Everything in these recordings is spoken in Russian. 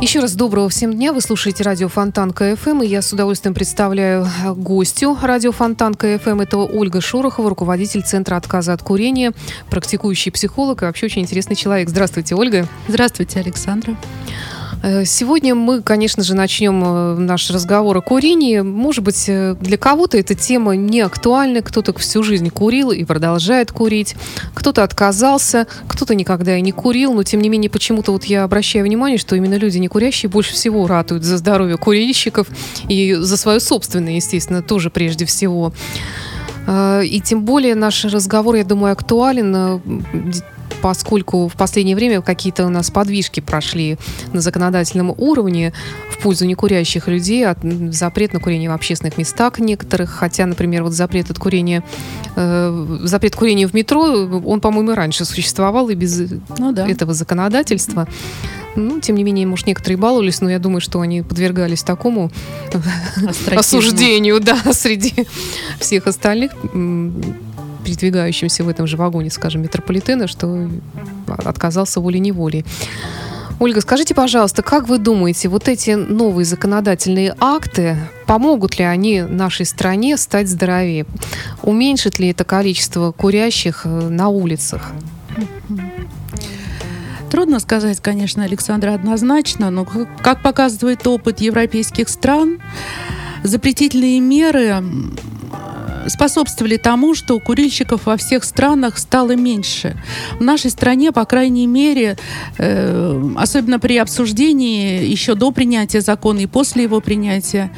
Еще раз доброго всем дня. Вы слушаете радио Фонтанка ФМ, и я с удовольствием представляю э, гостю радио Фонтанка ФМ. Это Ольга Шорохова, руководитель Центра отказа от курения, практикующий психолог и вообще очень интересный человек. Здравствуйте, Ольга. Здравствуйте, Александра. Э, сегодня мы, конечно же, начнем э, наш разговор о курении. Может быть, э, для кого-то эта тема не актуальна, кто-то всю жизнь курил и продолжает курить, кто-то отказался, кто-то никогда и не курил, но тем не менее почему-то вот я обращаю внимание, что именно люди не курящие больше всего ратуют за здоровье курильщиков и за свое собственное, естественно, тоже прежде всего. И тем более наш разговор, я думаю, актуален поскольку в последнее время какие-то у нас подвижки прошли на законодательном уровне в пользу некурящих людей, от, запрет на курение в общественных местах некоторых, хотя, например, вот запрет от курения, э, запрет курения в метро, он, по-моему, раньше существовал и без ну, да. этого законодательства. Ну, тем не менее, может, некоторые баловались, но я думаю, что они подвергались такому осуждению, да, среди всех остальных передвигающимся в этом же вагоне, скажем, метрополитена, что отказался волей-неволей. Ольга, скажите, пожалуйста, как вы думаете, вот эти новые законодательные акты, помогут ли они нашей стране стать здоровее? Уменьшит ли это количество курящих э, на улицах? Трудно сказать, конечно, Александра, однозначно, но как показывает опыт европейских стран, запретительные меры способствовали тому, что курильщиков во всех странах стало меньше. В нашей стране, по крайней мере, э, особенно при обсуждении еще до принятия закона и после его принятия,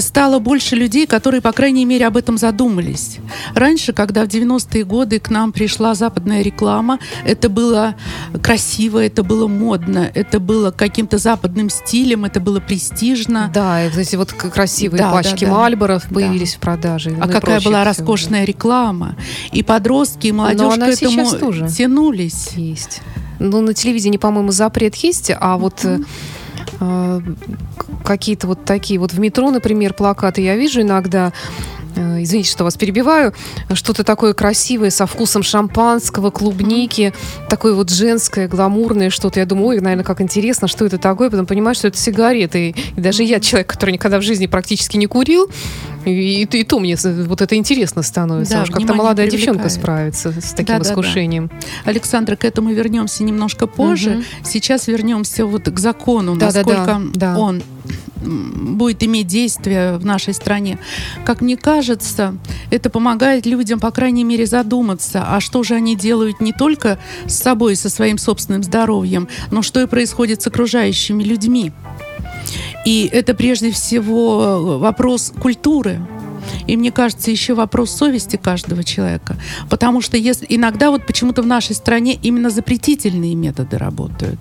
стало больше людей, которые, по крайней мере, об этом задумались. Раньше, когда в 90-е годы к нам пришла западная реклама, это было красиво, это было модно, это было каким-то западным стилем, это было престижно. Да, и эти вот красивые да, пачки да, да. Мальборов появились да. в продаже. А ну какая была роскошная всего. реклама. И подростки, и молодежь к этому тоже тянулись. Есть. Ну, на телевидении, по-моему, запрет есть, а вот... Mm-hmm какие-то вот такие вот в метро, например, плакаты я вижу иногда Э, извините, что вас перебиваю, что-то такое красивое со вкусом шампанского, клубники, такое вот женское, гламурное что-то. Я думаю, ой, наверное, как интересно, что это такое. Потом понимаю, что это сигареты. И даже я, человек, который никогда в жизни практически не курил, и, и, и то мне вот это интересно становится. Да, Уж как-то молодая девчонка справится с таким да, искушением. Да, да. Александра, к этому вернемся немножко позже. Угу. Сейчас вернемся вот к закону, да, насколько да, да. он будет иметь действие в нашей стране. Как мне кажется, это помогает людям, по крайней мере, задуматься, а что же они делают не только с собой, со своим собственным здоровьем, но что и происходит с окружающими людьми. И это прежде всего вопрос культуры. И мне кажется, еще вопрос совести каждого человека. Потому что если, иногда вот почему-то в нашей стране именно запретительные методы работают.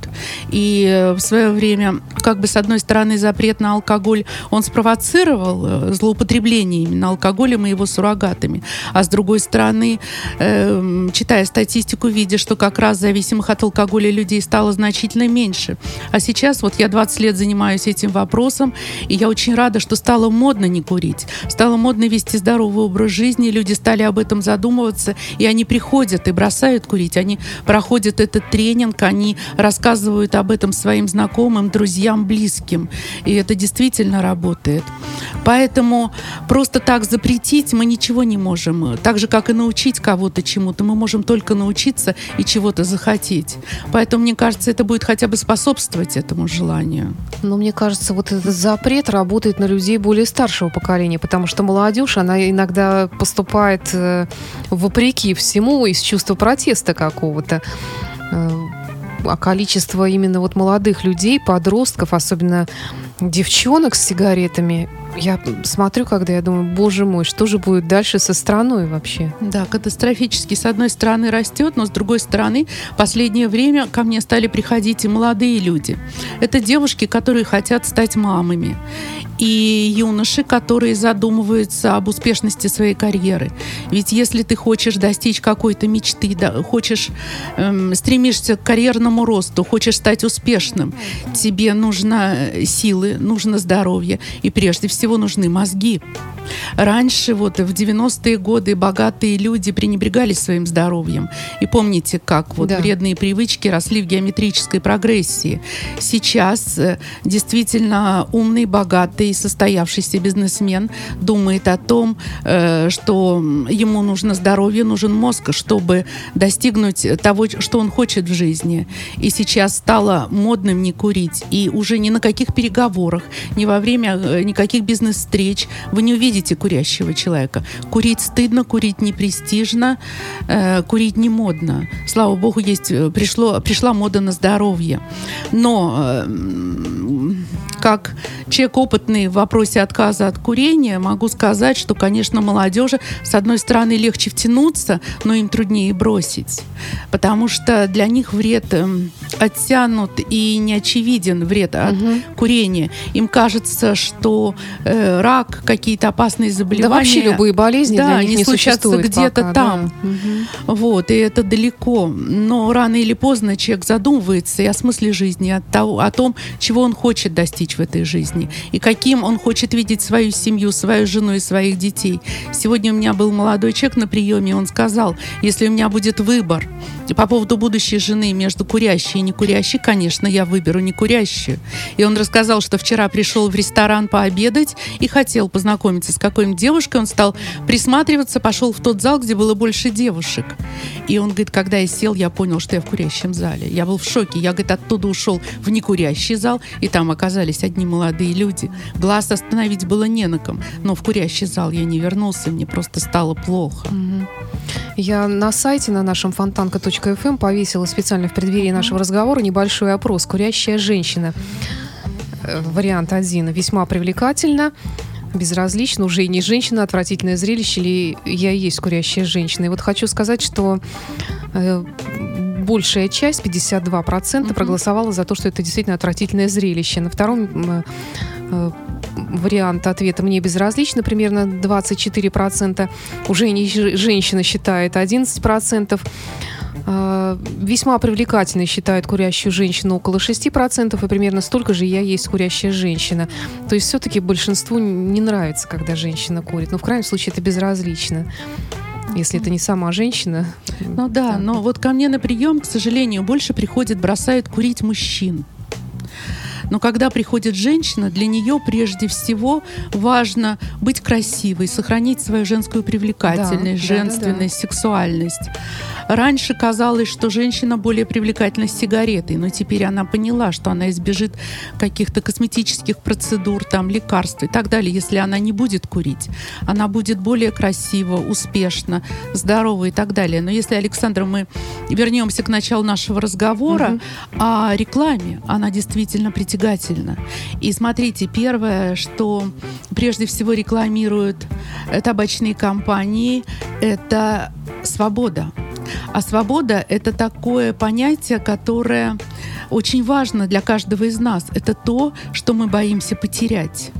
И э, в свое время, как бы с одной стороны, запрет на алкоголь, он спровоцировал э, злоупотребление именно алкоголем и его суррогатами. А с другой стороны, э, читая статистику, видя, что как раз зависимых от алкоголя людей стало значительно меньше. А сейчас вот я 20 лет занимаюсь этим вопросом, и я очень рада, что стало модно не курить. Стало модно модно вести здоровый образ жизни, люди стали об этом задумываться, и они приходят и бросают курить, они проходят этот тренинг, они рассказывают об этом своим знакомым, друзьям, близким, и это действительно работает. Поэтому просто так запретить мы ничего не можем, так же, как и научить кого-то чему-то, мы можем только научиться и чего-то захотеть. Поэтому, мне кажется, это будет хотя бы способствовать этому желанию. Но мне кажется, вот этот запрет работает на людей более старшего поколения, потому что молодежь молодежь, она иногда поступает э, вопреки всему из чувства протеста какого-то. Э, а количество именно вот молодых людей, подростков, особенно девчонок с сигаретами, я смотрю, когда я думаю, боже мой, что же будет дальше со страной вообще? Да, катастрофически. С одной стороны растет, но с другой стороны, последнее время ко мне стали приходить и молодые люди. Это девушки, которые хотят стать мамами и юноши, которые задумываются об успешности своей карьеры. Ведь если ты хочешь достичь какой-то мечты, да, хочешь, эм, стремишься к карьерному росту, хочешь стать успешным, тебе нужно силы, нужно здоровье и прежде всего нужны мозги. Раньше, вот в 90-е годы, богатые люди пренебрегали своим здоровьем. И помните, как вот да. вредные привычки росли в геометрической прогрессии. Сейчас э, действительно умный, богатый, состоявшийся бизнесмен думает о том, э, что ему нужно здоровье, нужен мозг, чтобы достигнуть того, что он хочет в жизни. И сейчас стало модным не курить. И уже ни на каких переговорах, ни во время э, никаких бизнес-встреч вы не увидите видите курящего человека. Курить стыдно, курить не престижно, э, курить не модно. Слава богу, есть, э, пришло, пришла мода на здоровье. Но э, как человек опытный в вопросе отказа от курения, могу сказать, что, конечно, молодежи, с одной стороны, легче втянуться, но им труднее бросить. Потому что для них вред эм, оттянут и не очевиден вред от угу. курения. Им кажется, что э, рак, какие-то опасные заболевания... Да вообще любые болезни да, для них не, не случатся где-то там. Да. Вот, и это далеко. Но рано или поздно человек задумывается и о смысле жизни, о, того, о том, чего он хочет достичь в этой жизни, и каким он хочет видеть свою семью, свою жену и своих детей. Сегодня у меня был молодой человек на приеме, он сказал, если у меня будет выбор по поводу будущей жены между курящей и не курящей, конечно, я выберу не курящую. И он рассказал, что вчера пришел в ресторан пообедать и хотел познакомиться с какой-нибудь девушкой. Он стал присматриваться, пошел в тот зал, где было больше девушек. И он говорит, когда я сел, я понял, что я в курящем зале. Я был в шоке. Я, говорит, оттуда ушел в некурящий зал, и там оказались одни молодые люди. Глаз остановить было не на ком. Но в курящий зал я не вернулся, мне просто стало плохо. Я на сайте на нашем фонтанка.фм повесила специально в преддверии нашего разговора небольшой опрос. Курящая женщина. Вариант один. Весьма привлекательно безразлично, уже и не женщина, отвратительное зрелище, или я и есть курящая женщина. И вот хочу сказать, что э, большая часть, 52%, mm-hmm. проголосовала за то, что это действительно отвратительное зрелище. На втором э, вариант ответа «мне безразлично» примерно 24%. Уже не женщина считает 11%. Э, весьма привлекательной считают курящую женщину около 6%, и примерно столько же я есть курящая женщина. То есть все-таки большинству не нравится, когда женщина курит. Но в крайнем случае это безразлично если это не сама женщина. Ну да, да, но вот ко мне на прием, к сожалению, больше приходит, бросают курить мужчин. Но когда приходит женщина, для нее прежде всего важно быть красивой, сохранить свою женскую привлекательность, да, женственность, да, да, сексуальность. Раньше казалось, что женщина более привлекательна с сигаретой, но теперь она поняла, что она избежит каких-то косметических процедур, там, лекарств и так далее, если она не будет курить. Она будет более красива, успешна, здорова и так далее. Но если, Александра, мы вернемся к началу нашего разговора угу. о рекламе, она действительно притягательна. И смотрите, первое, что прежде всего рекламируют табачные компании, это свобода. А свобода — это такое понятие, которое очень важно для каждого из нас. Это то, что мы боимся потерять.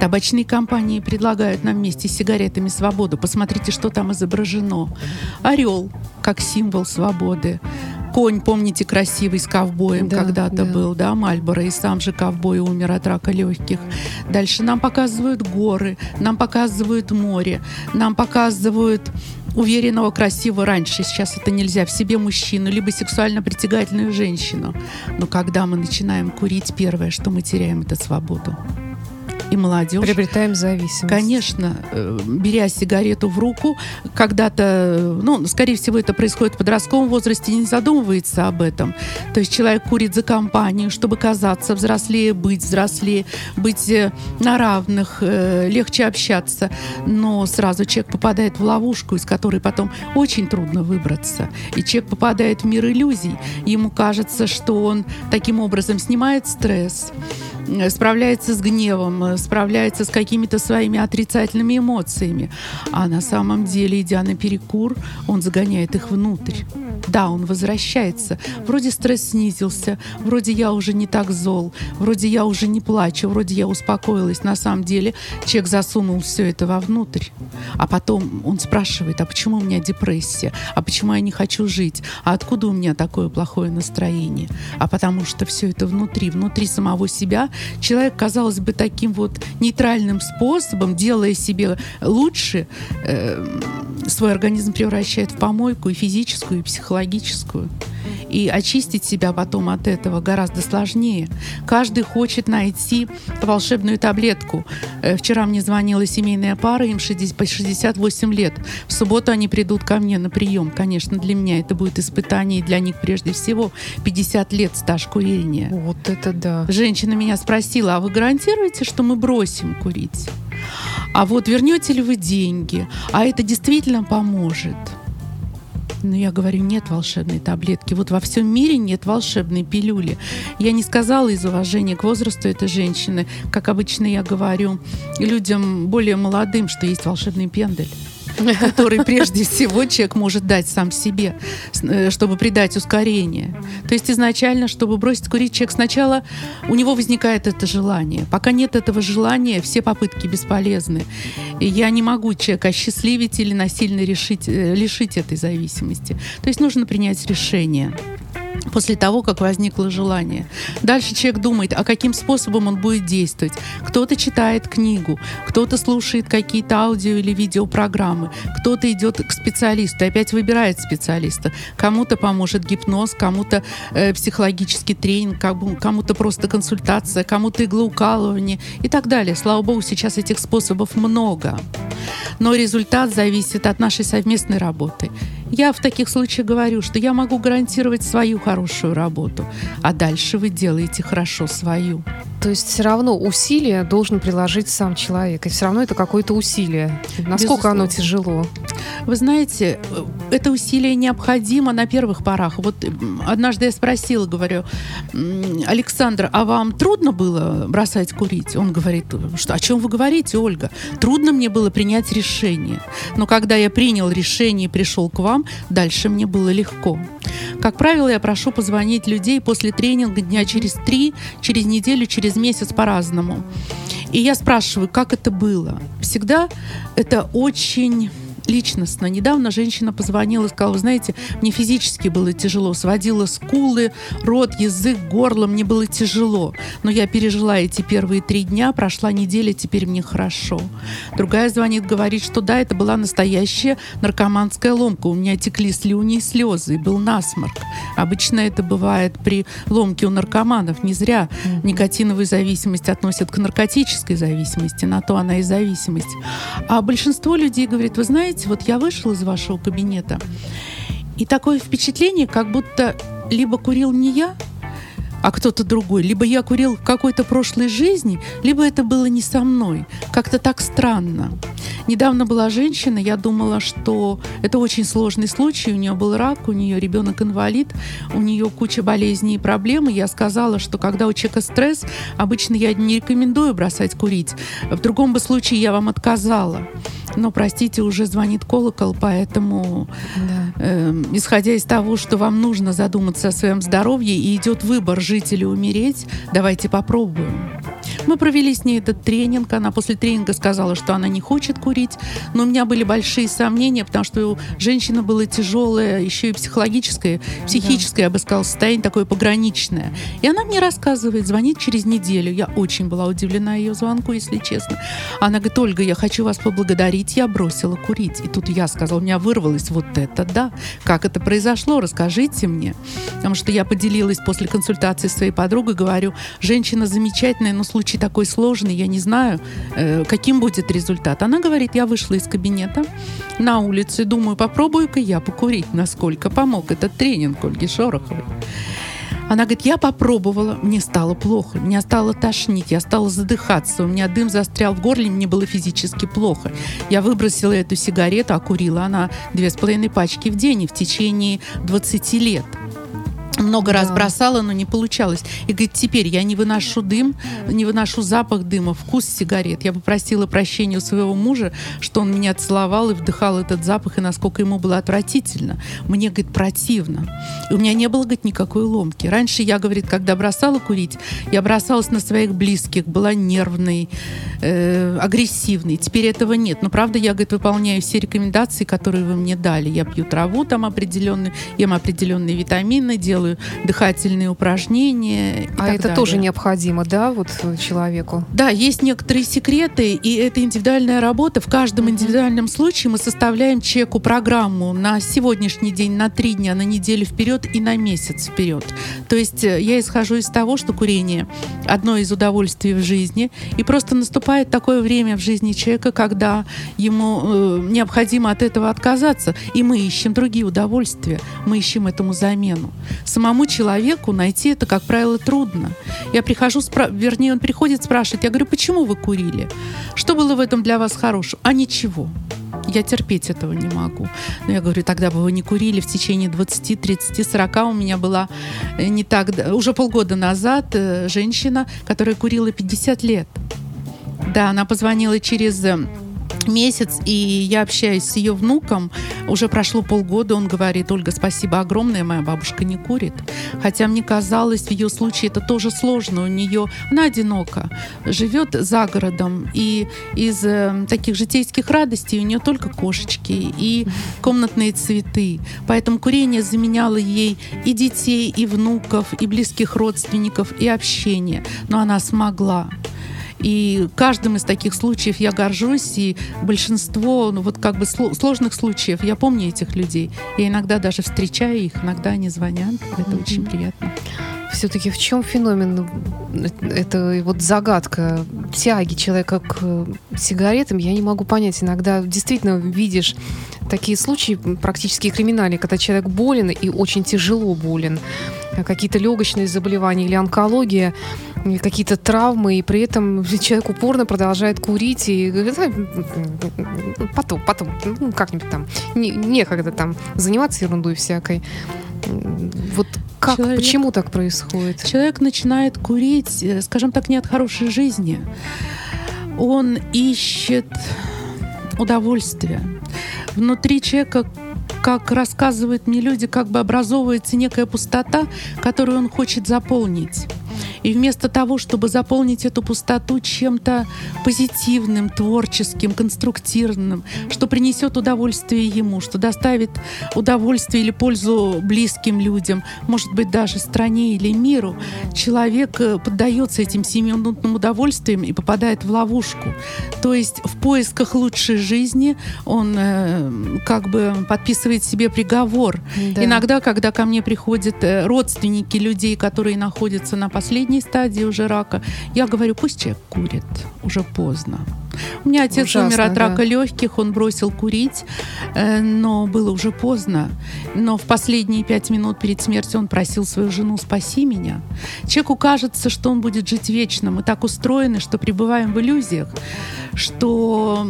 Табачные компании предлагают нам вместе с сигаретами свободу. Посмотрите, что там изображено. Орел как символ свободы. Конь, помните, красивый с ковбоем да, когда-то да. был, да, Мальборо, и сам же ковбой умер от рака легких. Дальше нам показывают горы, нам показывают море, нам показывают уверенного, красивого раньше. Сейчас это нельзя. В себе мужчину, либо сексуально притягательную женщину. Но когда мы начинаем курить, первое, что мы теряем, это свободу и молодежь. Приобретаем зависимость. Конечно, э, беря сигарету в руку, когда-то, ну, скорее всего, это происходит в подростковом возрасте, не задумывается об этом. То есть человек курит за компанию, чтобы казаться взрослее, быть взрослее, быть э, на равных, э, легче общаться. Но сразу человек попадает в ловушку, из которой потом очень трудно выбраться. И человек попадает в мир иллюзий. Ему кажется, что он таким образом снимает стресс, справляется с гневом, справляется с какими-то своими отрицательными эмоциями. А на самом деле, идя на перекур, он загоняет их внутрь. Да, он возвращается. Вроде стресс снизился, вроде я уже не так зол, вроде я уже не плачу, вроде я успокоилась. На самом деле человек засунул все это вовнутрь. А потом он спрашивает, а почему у меня депрессия? А почему я не хочу жить? А откуда у меня такое плохое настроение? А потому что все это внутри, внутри самого себя. Человек, казалось бы, таким вот нейтральным способом, делая себе лучше, э, свой организм превращает в помойку и физическую, и психологическую. И очистить себя потом от этого гораздо сложнее. Каждый хочет найти волшебную таблетку. Э, вчера мне звонила семейная пара, им 60, по 68 лет. В субботу они придут ко мне на прием. Конечно, для меня это будет испытание, и для них прежде всего 50 лет стаж курения. Вот это да. Женщина меня спросила, а вы гарантируете, что мы бросим курить? А вот вернете ли вы деньги? А это действительно поможет? Но я говорю, нет волшебной таблетки. Вот во всем мире нет волшебной пилюли. Я не сказала из уважения к возрасту этой женщины, как обычно я говорю людям более молодым, что есть волшебный пендель который прежде всего человек может дать сам себе, э, чтобы придать ускорение. То есть изначально, чтобы бросить курить, человек сначала, у него возникает это желание. Пока нет этого желания, все попытки бесполезны. И я не могу человека осчастливить или насильно решить, э, лишить этой зависимости. То есть нужно принять решение после того, как возникло желание. Дальше человек думает, а каким способом он будет действовать. Кто-то читает книгу, кто-то слушает какие-то аудио или видеопрограммы, кто-то идет к специалисту опять выбирает специалиста. Кому-то поможет гипноз, кому-то э, психологический тренинг, кому-то просто консультация, кому-то иглоукалывание и так далее. Слава богу, сейчас этих способов много. Но результат зависит от нашей совместной работы. Я в таких случаях говорю, что я могу гарантировать свою хорошую работу, а дальше вы делаете хорошо свою. То есть все равно усилие должен приложить сам человек, и все равно это какое-то усилие. Насколько Безусловно. оно тяжело? Вы знаете, это усилие необходимо на первых порах. Вот однажды я спросила, говорю, Александр, а вам трудно было бросать курить? Он говорит, что о чем вы говорите, Ольга? Трудно мне было принять решение. Но когда я принял решение и пришел к вам, дальше мне было легко. Как правило, я прошу позвонить людей после тренинга дня через три, через неделю, через месяц по-разному. И я спрашиваю, как это было. Всегда это очень личностно. Недавно женщина позвонила и сказала, вы знаете, мне физически было тяжело, сводила скулы, рот, язык, горло, мне было тяжело. Но я пережила эти первые три дня, прошла неделя, теперь мне хорошо. Другая звонит, говорит, что да, это была настоящая наркоманская ломка. У меня текли слюни и слезы, и был насморк. Обычно это бывает при ломке у наркоманов. Не зря никотиновую зависимость относят к наркотической зависимости, на то она и зависимость. А большинство людей говорит, вы знаете, знаете, вот я вышел из вашего кабинета, и такое впечатление, как будто либо курил не я, а кто-то другой. Либо я курил в какой-то прошлой жизни, либо это было не со мной. Как-то так странно. Недавно была женщина, я думала, что это очень сложный случай. У нее был рак, у нее ребенок инвалид, у нее куча болезней и проблем. И я сказала, что когда у человека стресс, обычно я не рекомендую бросать курить. В другом бы случае я вам отказала. Но, простите, уже звонит колокол, поэтому, да. э, исходя из того, что вам нужно задуматься о своем здоровье и идет выбор жить или умереть, давайте попробуем. Мы провели с ней этот тренинг. Она после тренинга сказала, что она не хочет курить. Но у меня были большие сомнения, потому что у женщины было тяжелое, еще и психологическое, психическое, я бы сказала, состояние такое пограничное. И она мне рассказывает, звонит через неделю. Я очень была удивлена ее звонку, если честно. Она говорит, Ольга, я хочу вас поблагодарить, я бросила курить. И тут я сказала, у меня вырвалось вот это, да. Как это произошло, расскажите мне. Потому что я поделилась после консультации с своей подругой, говорю, женщина замечательная, но случай такой сложный, я не знаю, э, каким будет результат. Она говорит, я вышла из кабинета на улицу и думаю, попробую-ка я покурить, насколько помог этот тренинг Ольги Шороховой. Она говорит, я попробовала, мне стало плохо, меня стало тошнить, я стала задыхаться, у меня дым застрял в горле, мне было физически плохо. Я выбросила эту сигарету, а курила она две с половиной пачки в день и в течение 20 лет. Много да. раз бросала, но не получалось. И говорит, теперь я не выношу дым, не выношу запах дыма, вкус сигарет. Я попросила прощения у своего мужа, что он меня целовал и вдыхал этот запах, и насколько ему было отвратительно. Мне, говорит, противно. И у меня не было, говорит, никакой ломки. Раньше я, говорит, когда бросала курить, я бросалась на своих близких, была нервной, э, агрессивной. Теперь этого нет. Но, правда, я, говорит, выполняю все рекомендации, которые вы мне дали. Я пью траву там определенную, ем определенные витамины, делаю делаю дыхательные упражнения. а это далее. тоже необходимо, да, вот человеку? Да, есть некоторые секреты, и это индивидуальная работа. В каждом индивидуальном случае мы составляем человеку программу на сегодняшний день, на три дня, на неделю вперед и на месяц вперед. То есть э, я исхожу из того, что курение одно из удовольствий в жизни, и просто наступает такое время в жизни человека, когда ему э, необходимо от этого отказаться, и мы ищем другие удовольствия, мы ищем этому замену самому человеку найти это, как правило, трудно. Я прихожу, спра... вернее, он приходит, спрашивает, я говорю, почему вы курили? Что было в этом для вас хорошего? А ничего. Я терпеть этого не могу. Но я говорю, тогда бы вы не курили в течение 20, 30, 40. У меня была э, не так, уже полгода назад э, женщина, которая курила 50 лет. Да, она позвонила через э, месяц, и я общаюсь с ее внуком. Уже прошло полгода, он говорит, Ольга, спасибо огромное, моя бабушка не курит. Хотя мне казалось, в ее случае это тоже сложно. У нее, она одинока, живет за городом, и из э, таких житейских радостей у нее только кошечки и комнатные цветы. Поэтому курение заменяло ей и детей, и внуков, и близких родственников, и общение. Но она смогла. И каждым из таких случаев я горжусь, и большинство, ну вот как бы сложных случаев, я помню этих людей. Я иногда даже встречаю их, иногда они звонят. Это mm-hmm. очень приятно. Все-таки в чем феномен? Это вот загадка тяги человека к сигаретам. Я не могу понять. Иногда действительно видишь такие случаи практически криминальные, когда человек болен и очень тяжело болен. Какие-то легочные заболевания или онкология какие-то травмы, и при этом человек упорно продолжает курить и потом, потом, ну, как-нибудь там, не, некогда там заниматься ерундой всякой. Вот как, человек, почему так происходит? Человек начинает курить, э, скажем так, не от хорошей жизни. Он ищет удовольствия. Внутри человека как рассказывают мне люди, как бы образовывается некая пустота, которую он хочет заполнить. И вместо того, чтобы заполнить эту пустоту чем-то позитивным, творческим, конструктивным, что принесет удовольствие ему, что доставит удовольствие или пользу близким людям, может быть, даже стране или миру, человек э, поддается этим семиминутным удовольствиям и попадает в ловушку. То есть в поисках лучшей жизни он э, как бы подписывает себе приговор. Да. Иногда, когда ко мне приходят э, родственники людей, которые находятся на последней последней стадии уже рака, я говорю, пусть человек курит, уже поздно. У меня отец Ужасно, умер от рака да. легких, он бросил курить, э, но было уже поздно. Но в последние пять минут перед смертью он просил свою жену «спаси меня». Человеку кажется, что он будет жить вечно. Мы так устроены, что пребываем в иллюзиях, что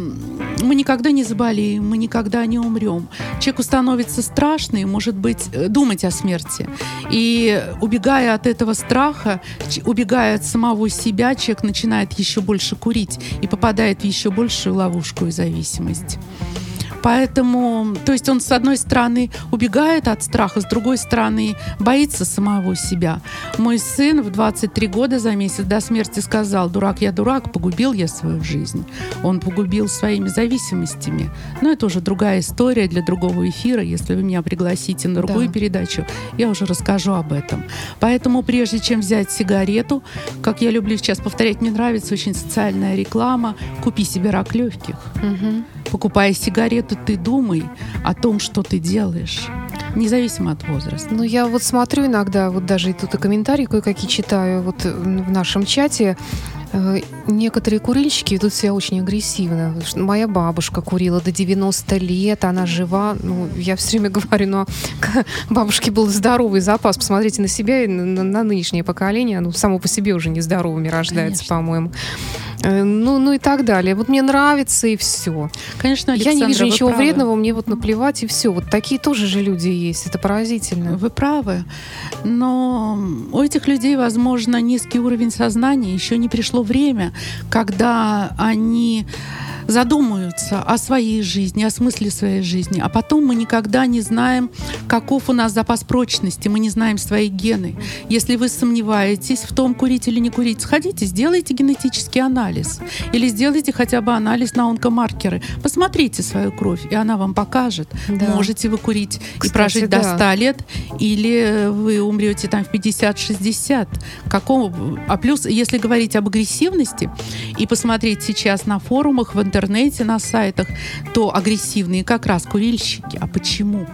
мы никогда не заболеем, мы никогда не умрем. Человеку становится страшно и, может быть, э, думать о смерти. И убегая от этого страха, убегая от самого себя, человек начинает еще больше курить и попадает в еще большую ловушку и зависимость. Поэтому, то есть он с одной стороны убегает от страха, с другой стороны боится самого себя. Мой сын в 23 года за месяц до смерти сказал, дурак я дурак, погубил я свою жизнь. Он погубил своими зависимостями. Но это уже другая история для другого эфира. Если вы меня пригласите на другую да. передачу, я уже расскажу об этом. Поэтому прежде чем взять сигарету, как я люблю сейчас повторять, мне нравится очень социальная реклама, купи себе рак легких. Угу. Покупая сигарету, просто ты думай о том, что ты делаешь независимо от возраста. Ну, я вот смотрю иногда, вот даже и тут и комментарии кое-какие читаю вот в нашем чате. Э, некоторые курильщики ведут себя очень агрессивно. Моя бабушка курила до 90 лет, она жива. Ну, я все время говорю, но бабушке был здоровый запас. Посмотрите на себя и на, на нынешнее поколение. Оно само по себе уже нездоровыми рождается, по-моему. Э, ну, ну и так далее. Вот мне нравится и все. Конечно, Александра, Я не вижу ничего правы. вредного, мне вот наплевать и все. Вот такие тоже же люди есть. Это поразительно. Вы правы. Но у этих людей, возможно, низкий уровень сознания. Еще не пришло время, когда они задумаются о своей жизни, о смысле своей жизни, а потом мы никогда не знаем, каков у нас запас прочности, мы не знаем свои гены. Если вы сомневаетесь в том, курить или не курить, сходите, сделайте генетический анализ или сделайте хотя бы анализ на онкомаркеры. Посмотрите свою кровь, и она вам покажет, да. можете вы курить Кстати, и прожить да. до 100 лет, или вы умрете там в 50-60. Какого? А плюс, если говорить об агрессивности и посмотреть сейчас на форумах в интернете, интернете, на сайтах, то агрессивные как раз курильщики. А почему?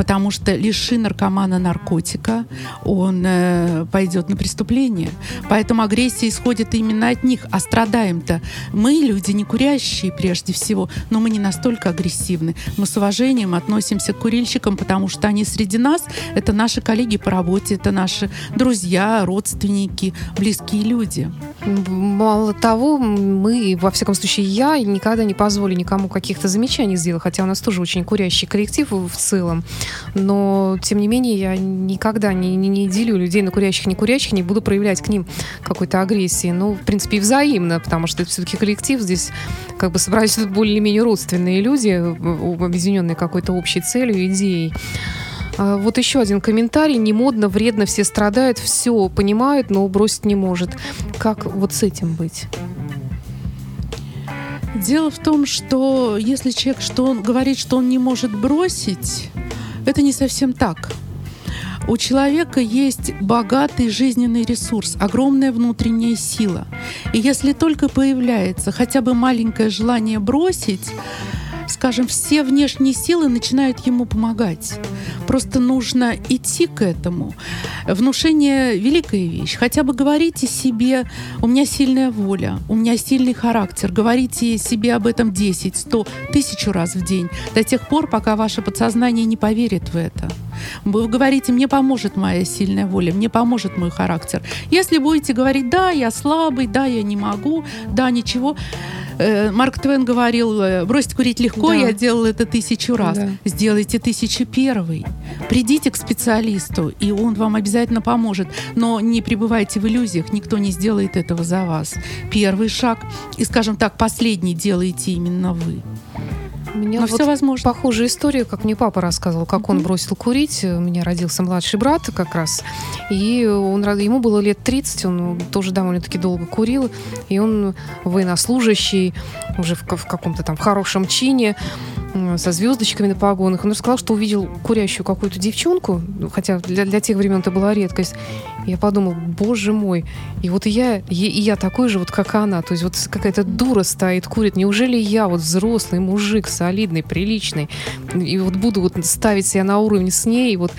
Потому что лиши наркомана наркотика, он э, пойдет на преступление. Поэтому агрессия исходит именно от них. А страдаем-то мы, люди не курящие прежде всего, но мы не настолько агрессивны. Мы с уважением относимся к курильщикам, потому что они среди нас, это наши коллеги по работе, это наши друзья, родственники, близкие люди. Мало того, мы, во всяком случае, я никогда не позволю никому каких-то замечаний сделать, хотя у нас тоже очень курящий коллектив в целом но тем не менее я никогда не, не, не делю людей на курящих, не курящих, не буду проявлять к ним какой-то агрессии. Ну, в принципе, и взаимно, потому что это все-таки коллектив, здесь как бы собрались более-менее родственные люди, объединенные какой-то общей целью, идеей. А, вот еще один комментарий. Не модно, вредно, все страдают, все понимают, но бросить не может. Как вот с этим быть? Дело в том, что если человек что он говорит, что он не может бросить, это не совсем так. У человека есть богатый жизненный ресурс, огромная внутренняя сила. И если только появляется хотя бы маленькое желание бросить, скажем, все внешние силы начинают ему помогать. Просто нужно идти к этому. Внушение — великая вещь. Хотя бы говорите себе, у меня сильная воля, у меня сильный характер. Говорите себе об этом 10, 100, тысячу раз в день. До тех пор, пока ваше подсознание не поверит в это. Вы говорите, мне поможет моя сильная воля, мне поможет мой характер. Если будете говорить, да, я слабый, да, я не могу, да, ничего, Э, Марк Твен говорил, э, бросить курить легко, да. я делал это тысячу раз. Да. Сделайте тысячу первый. Придите к специалисту, и он вам обязательно поможет. Но не пребывайте в иллюзиях, никто не сделает этого за вас. Первый шаг, и, скажем так, последний делаете именно вы. Меня Но вот все возможно. Похожая история, как мне папа рассказывал, как mm-hmm. он бросил курить. У меня родился младший брат как раз. И он, ему было лет 30, он тоже довольно-таки долго курил. И он военнослужащий, уже в, в каком-то там хорошем чине со звездочками на погонах. Он рассказал, что увидел курящую какую-то девчонку, хотя для, для тех времен это была редкость. Я подумал, боже мой, и вот я, и, и я такой же, вот как она. То есть вот какая-то дура стоит, курит. Неужели я, вот взрослый мужик, солидный, приличный, и вот буду вот ставить себя на уровень с ней, вот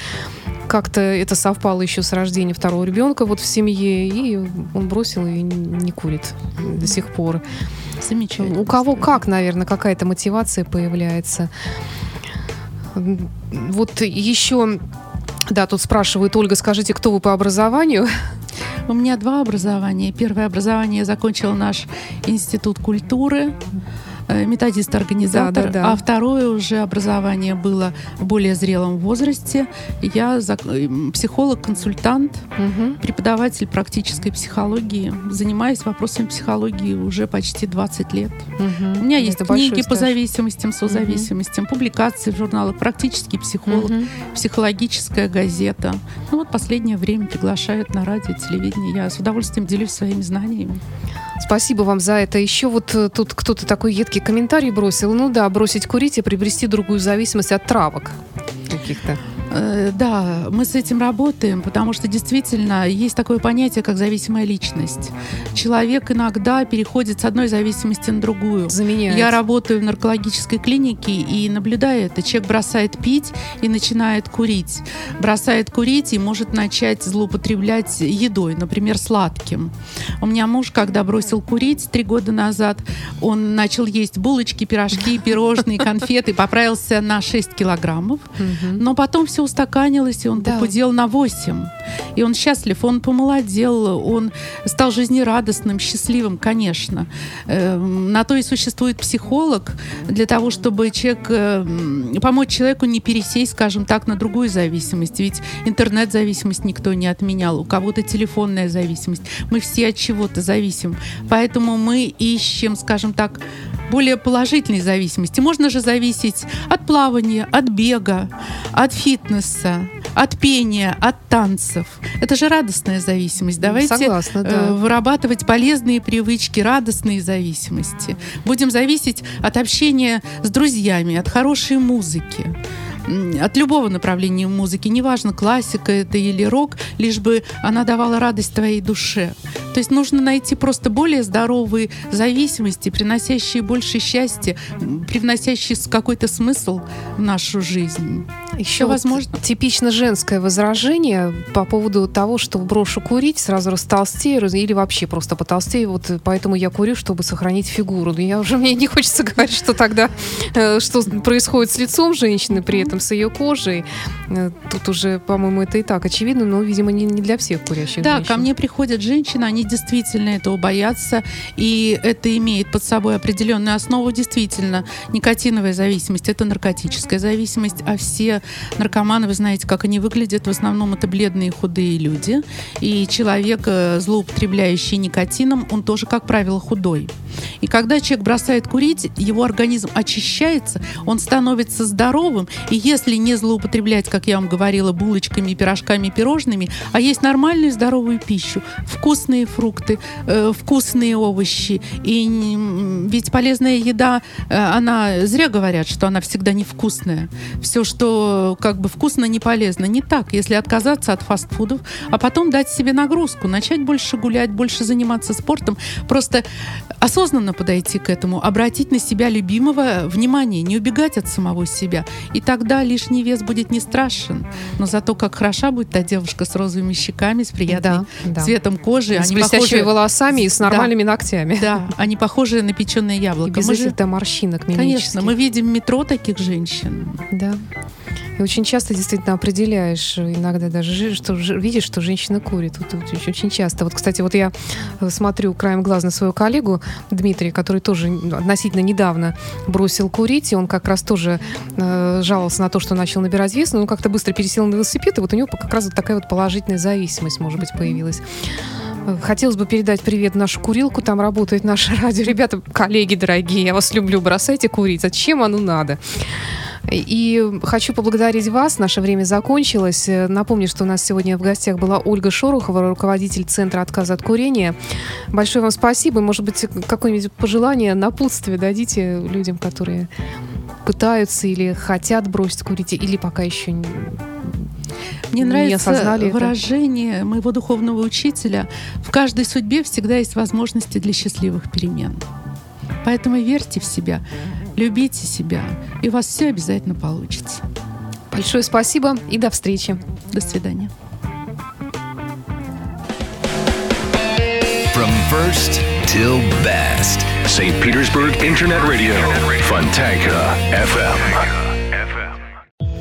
как-то это совпало еще с рождением второго ребенка вот в семье, и он бросил и не курит до сих пор. Замечательно. У кого как, наверное, какая-то мотивация появляется. Вот еще, да, тут спрашивают, Ольга, скажите, кто вы по образованию? У меня два образования. Первое образование я закончила наш институт культуры. Э, методист-организатор, да, да, да. а второе уже образование было в более зрелом возрасте. Я психолог-консультант, угу. преподаватель практической психологии, занимаюсь вопросами психологии уже почти 20 лет. Угу. У меня есть Это книги по зависимостям, созависимостям, угу. публикации в журналах «Практический психолог», угу. «Психологическая газета». Ну вот последнее время приглашают на радио, телевидение. Я с удовольствием делюсь своими знаниями. Спасибо вам за это. Еще вот э, тут кто-то такой едкий комментарий бросил. Ну да, бросить курить и приобрести другую зависимость от травок каких-то. Э, да, мы с этим работаем, потому что действительно есть такое понятие, как зависимая личность. Человек иногда переходит с одной зависимости на другую. Заменяет. Я работаю в наркологической клинике и наблюдаю это. Человек бросает пить и начинает курить. Бросает курить и может начать злоупотреблять едой, например, сладким. У меня муж, когда бросил курить три года назад, он начал есть булочки, пирожки, пирожные, конфеты, поправился на 6 килограммов, но потом все все устаканилось, и он да. похудел на 8. И он счастлив, он помолодел, он стал жизнерадостным, счастливым, конечно. Эм, на то и существует психолог, для того, чтобы человек, эм, помочь человеку не пересесть, скажем так, на другую зависимость. Ведь интернет-зависимость никто не отменял, у кого-то телефонная зависимость. Мы все от чего-то зависим. Поэтому мы ищем, скажем так, более положительной зависимости. Можно же зависеть от плавания, от бега, от фитнеса, от пения, от танцев. Это же радостная зависимость. Давайте Согласна, э, да. вырабатывать полезные привычки, радостные зависимости. Будем зависеть от общения с друзьями, от хорошей музыки от любого направления музыки, неважно, классика это или рок, лишь бы она давала радость твоей душе. То есть нужно найти просто более здоровые зависимости, приносящие больше счастья, привносящие какой-то смысл в нашу жизнь. Еще, вот возможно, типично женское возражение по поводу того, что брошу курить, сразу растолстею или вообще просто потолстею, вот поэтому я курю, чтобы сохранить фигуру. Но я уже мне не хочется говорить, что тогда, э, что происходит с лицом женщины при этом, с ее кожей. Э, тут уже, по-моему, это и так очевидно, но, видимо, не, не для всех курящих да, женщин. ко мне приходят женщины, они действительно этого боятся, и это имеет под собой определенную основу. Действительно, никотиновая зависимость – это наркотическая зависимость, а все наркоманы, вы знаете, как они выглядят. В основном это бледные худые люди. И человек, э, злоупотребляющий никотином, он тоже, как правило, худой. И когда человек бросает курить, его организм очищается, он становится здоровым. И если не злоупотреблять, как я вам говорила, булочками, пирожками, пирожными, а есть нормальную здоровую пищу, вкусные фрукты, э, вкусные овощи. И ведь полезная еда, э, она зря говорят, что она всегда невкусная. Все, что как бы вкусно, не полезно. Не так. Если отказаться от фастфудов, а потом дать себе нагрузку, начать больше гулять, больше заниматься спортом, просто осознанно подойти к этому, обратить на себя любимого внимание, не убегать от самого себя. И тогда лишний вес будет не страшен. Но зато как хороша будет та девушка с розовыми щеками, с приятным да, цветом кожи. С они похожи... волосами и с нормальными да, ногтями. Да, они похожи на печеное яблоко. И без мы же... морщинок Конечно, мы видим метро таких женщин. Да. И очень часто действительно определяешь, иногда даже, что видишь, что женщина курит. Вот, вот, очень часто. Вот, кстати, вот я э, смотрю краем глаз на свою коллегу Дмитрия, который тоже относительно недавно бросил курить, и он как раз тоже э, жаловался на то, что начал набирать вес, но он как-то быстро пересел на велосипед, и вот у него как раз вот такая вот положительная зависимость, может быть, появилась. Хотелось бы передать привет нашу курилку, там работает наше радио. Ребята, коллеги дорогие, я вас люблю, бросайте курить. Зачем оно надо? И хочу поблагодарить вас. Наше время закончилось. Напомню, что у нас сегодня в гостях была Ольга Шорохова, руководитель Центра отказа от курения. Большое вам спасибо. Может быть, какое-нибудь пожелание, напутствие дадите людям, которые пытаются или хотят бросить курить, или пока еще мне нравится выражение это. моего духовного учителя. В каждой судьбе всегда есть возможности для счастливых перемен. Поэтому верьте в себя, любите себя, и у вас все обязательно получится. Большое спасибо и до встречи. До свидания. From first till best. St. Petersburg Internet Radio. Fontanka FM.